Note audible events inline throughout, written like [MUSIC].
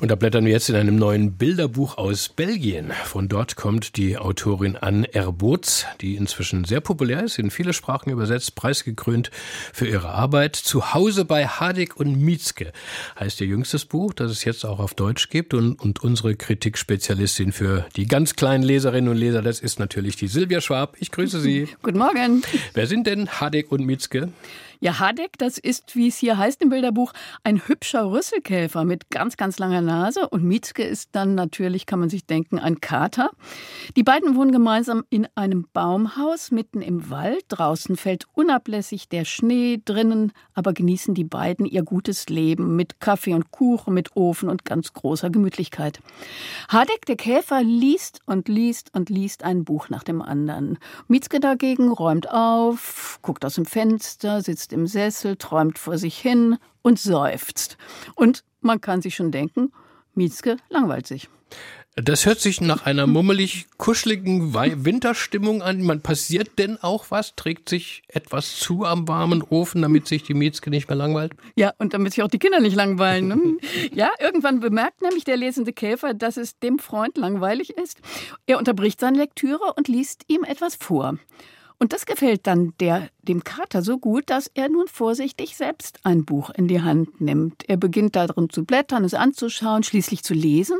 und da blättern wir jetzt in einem neuen Bilderbuch aus Belgien. Von dort kommt die Autorin Anne Erbotz, die inzwischen sehr populär ist, in viele Sprachen übersetzt, preisgekrönt für ihre Arbeit. Zu Hause bei Hadik und Mietzke heißt ihr jüngstes Buch, das es jetzt auch auf Deutsch gibt. Und, und unsere Kritikspezialistin für die ganz kleinen Leserinnen und Leser, das ist natürlich die Silvia Schwab. Ich grüße Sie. [LAUGHS] Guten Morgen. Wer sind denn Hadik und Mietzke? Ja, Hadek, das ist, wie es hier heißt im Bilderbuch, ein hübscher Rüsselkäfer mit ganz, ganz langer Nase. Und Mietzke ist dann natürlich, kann man sich denken, ein Kater. Die beiden wohnen gemeinsam in einem Baumhaus mitten im Wald. Draußen fällt unablässig der Schnee, drinnen aber genießen die beiden ihr gutes Leben mit Kaffee und Kuchen, mit Ofen und ganz großer Gemütlichkeit. Hadek, der Käfer, liest und liest und liest ein Buch nach dem anderen. Mietzke dagegen räumt auf, guckt aus dem Fenster, sitzt sitzt im Sessel, träumt vor sich hin und seufzt. Und man kann sich schon denken, Mietzke langweilt sich. Das hört sich nach einer [LAUGHS] mummelig kuscheligen Winterstimmung an. Man passiert denn auch was? Trägt sich etwas zu am warmen Ofen, damit sich die Mietzke nicht mehr langweilt? Ja, und damit sich auch die Kinder nicht langweilen. Ne? [LAUGHS] ja, irgendwann bemerkt nämlich der lesende Käfer, dass es dem Freund langweilig ist. Er unterbricht seine Lektüre und liest ihm etwas vor. Und das gefällt dann der, dem Kater so gut, dass er nun vorsichtig selbst ein Buch in die Hand nimmt. Er beginnt darin zu blättern, es anzuschauen, schließlich zu lesen,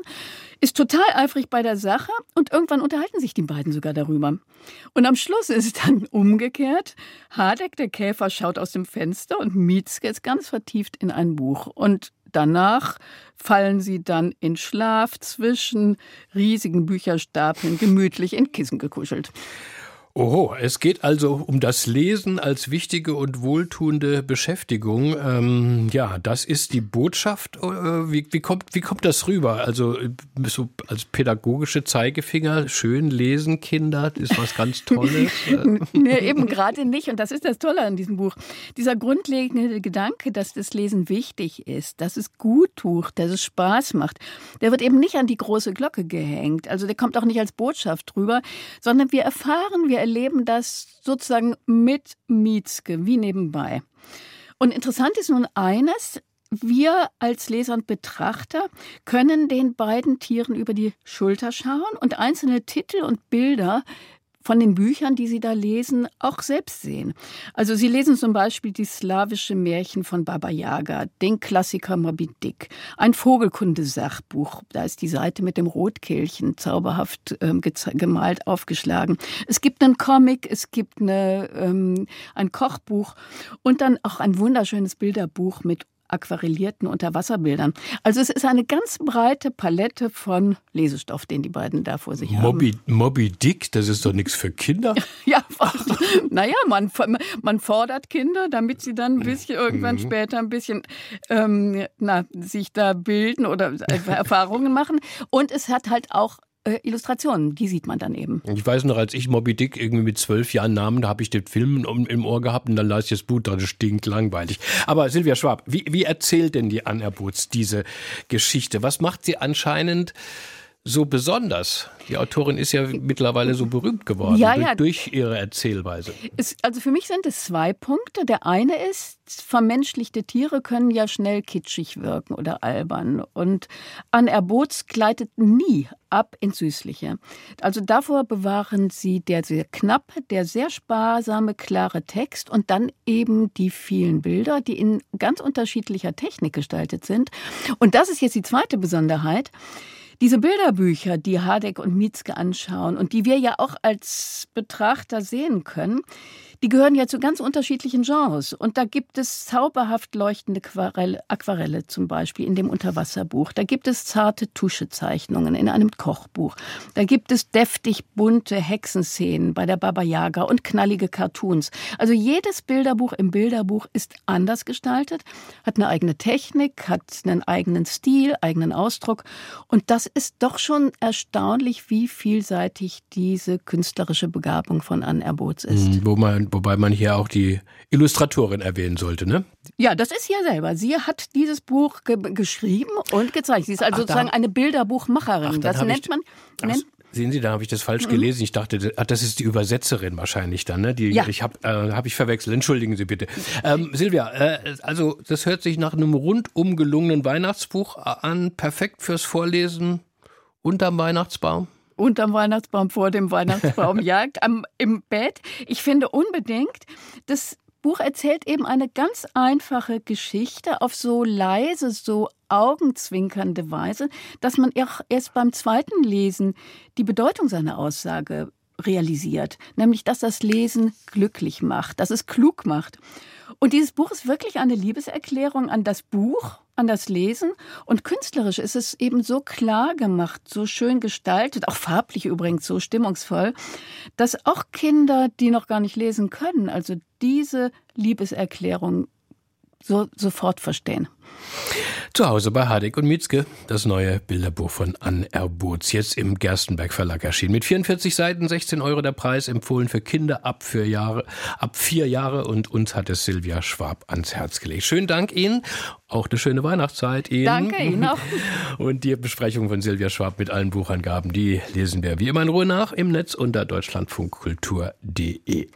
ist total eifrig bei der Sache und irgendwann unterhalten sich die beiden sogar darüber. Und am Schluss ist es dann umgekehrt. Hardek, der Käfer, schaut aus dem Fenster und Mietzke ist ganz vertieft in ein Buch. Und Danach fallen sie dann in Schlaf zwischen riesigen Bücherstapeln, gemütlich in Kissen gekuschelt. Oho, es geht also um das Lesen als wichtige und wohltuende Beschäftigung. Ähm, ja, das ist die Botschaft. Äh, wie, wie, kommt, wie kommt das rüber? Also so als pädagogische Zeigefinger, schön lesen, Kinder, ist was ganz Tolles. [LAUGHS] nee, eben gerade nicht. Und das ist das Tolle an diesem Buch. Dieser grundlegende Gedanke, dass das Lesen wichtig ist, dass es gut tut, dass es Spaß macht, der wird eben nicht an die große Glocke gehängt. Also der kommt auch nicht als Botschaft rüber, sondern wir erfahren, wir erleben das sozusagen mit Mietzke, wie nebenbei. Und interessant ist nun eines, wir als Leser und Betrachter können den beiden Tieren über die Schulter schauen und einzelne Titel und Bilder von den Büchern, die Sie da lesen, auch selbst sehen. Also Sie lesen zum Beispiel die slawische Märchen von Baba Yaga, den Klassiker Moby Dick, ein Vogelkundesachbuch. Da ist die Seite mit dem Rotkehlchen zauberhaft ähm, gemalt aufgeschlagen. Es gibt einen Comic, es gibt eine, ähm, ein Kochbuch und dann auch ein wunderschönes Bilderbuch mit aquarellierten Unterwasserbildern. Also es ist eine ganz breite Palette von Lesestoff, den die beiden da vor sich Moby, haben. Moby Dick, das ist doch nichts für Kinder. [LAUGHS] ja, naja, man, man fordert Kinder, damit sie dann ein bisschen irgendwann mhm. später ein bisschen ähm, na, sich da bilden oder Erfahrungen machen. Und es hat halt auch äh, Illustrationen, die sieht man dann eben. Ich weiß noch, als ich Moby Dick irgendwie mit zwölf Jahren nahm, da habe ich den Film im Ohr gehabt und dann las ich das Buch, das stinkt langweilig. Aber Silvia Schwab, wie, wie erzählt denn die Erbutz diese Geschichte? Was macht sie anscheinend so besonders? Die Autorin ist ja mittlerweile so berühmt geworden ja, ja. Durch, durch, ihre Erzählweise. Es, also für mich sind es zwei Punkte. Der eine ist, vermenschlichte Tiere können ja schnell kitschig wirken oder albern. Und Anne Erbotz gleitet nie ab ins Süßliche. Also davor bewahren sie der sehr knappe, der sehr sparsame, klare Text und dann eben die vielen Bilder, die in ganz unterschiedlicher Technik gestaltet sind. Und das ist jetzt die zweite Besonderheit. Diese Bilderbücher, die Hadeck und Mietzke anschauen und die wir ja auch als Betrachter sehen können, die gehören ja zu ganz unterschiedlichen Genres. Und da gibt es zauberhaft leuchtende Aquarelle, Aquarelle zum Beispiel in dem Unterwasserbuch. Da gibt es zarte Tuschezeichnungen in einem Kochbuch. Da gibt es deftig bunte Hexenszenen bei der Baba Yaga und knallige Cartoons. Also jedes Bilderbuch im Bilderbuch ist anders gestaltet, hat eine eigene Technik, hat einen eigenen Stil, eigenen Ausdruck. Und das ist doch schon erstaunlich, wie vielseitig diese künstlerische Begabung von Anne Erbotz ist. Hm, wo man wobei man hier auch die Illustratorin erwähnen sollte, ne? Ja, das ist ja selber. Sie hat dieses Buch ge geschrieben und gezeigt. Sie ist also Ach, sozusagen eine Bilderbuchmacherin. Ach, das nennt man, nennt, Sehen Sie, da habe ich das falsch mhm. gelesen. Ich dachte, das ist die Übersetzerin wahrscheinlich dann. Ne? Die, ja. Ich habe äh, hab ich verwechselt. Entschuldigen Sie bitte. Ähm, Silvia, äh, also das hört sich nach einem rundum gelungenen Weihnachtsbuch an. Perfekt fürs Vorlesen unterm Weihnachtsbaum. Unterm Weihnachtsbaum, vor dem Weihnachtsbaum, [LAUGHS] ja, am, im Bett. Ich finde unbedingt, das Buch erzählt eben eine ganz einfache Geschichte auf so leise, so augenzwinkernde Weise, dass man auch erst beim zweiten Lesen die Bedeutung seiner Aussage realisiert, nämlich dass das Lesen glücklich macht, dass es klug macht. Und dieses Buch ist wirklich eine Liebeserklärung an das Buch, an das Lesen. Und künstlerisch ist es eben so klar gemacht, so schön gestaltet, auch farblich übrigens so stimmungsvoll, dass auch Kinder, die noch gar nicht lesen können, also diese Liebeserklärung so, sofort verstehen. Zu Hause bei Hadik und Mietzke, das neue Bilderbuch von Anne Erbutz, jetzt im Gerstenberg Verlag erschienen. Mit 44 Seiten, 16 Euro der Preis, empfohlen für Kinder ab vier Jahre, ab vier Jahre und uns hat es Silvia Schwab ans Herz gelegt. Schönen Dank Ihnen, auch eine schöne Weihnachtszeit Ihnen. Danke Ihnen auch. [LAUGHS] Und die Besprechung von Silvia Schwab mit allen Buchangaben, die lesen wir wie immer in Ruhe nach im Netz unter deutschlandfunkkultur.de.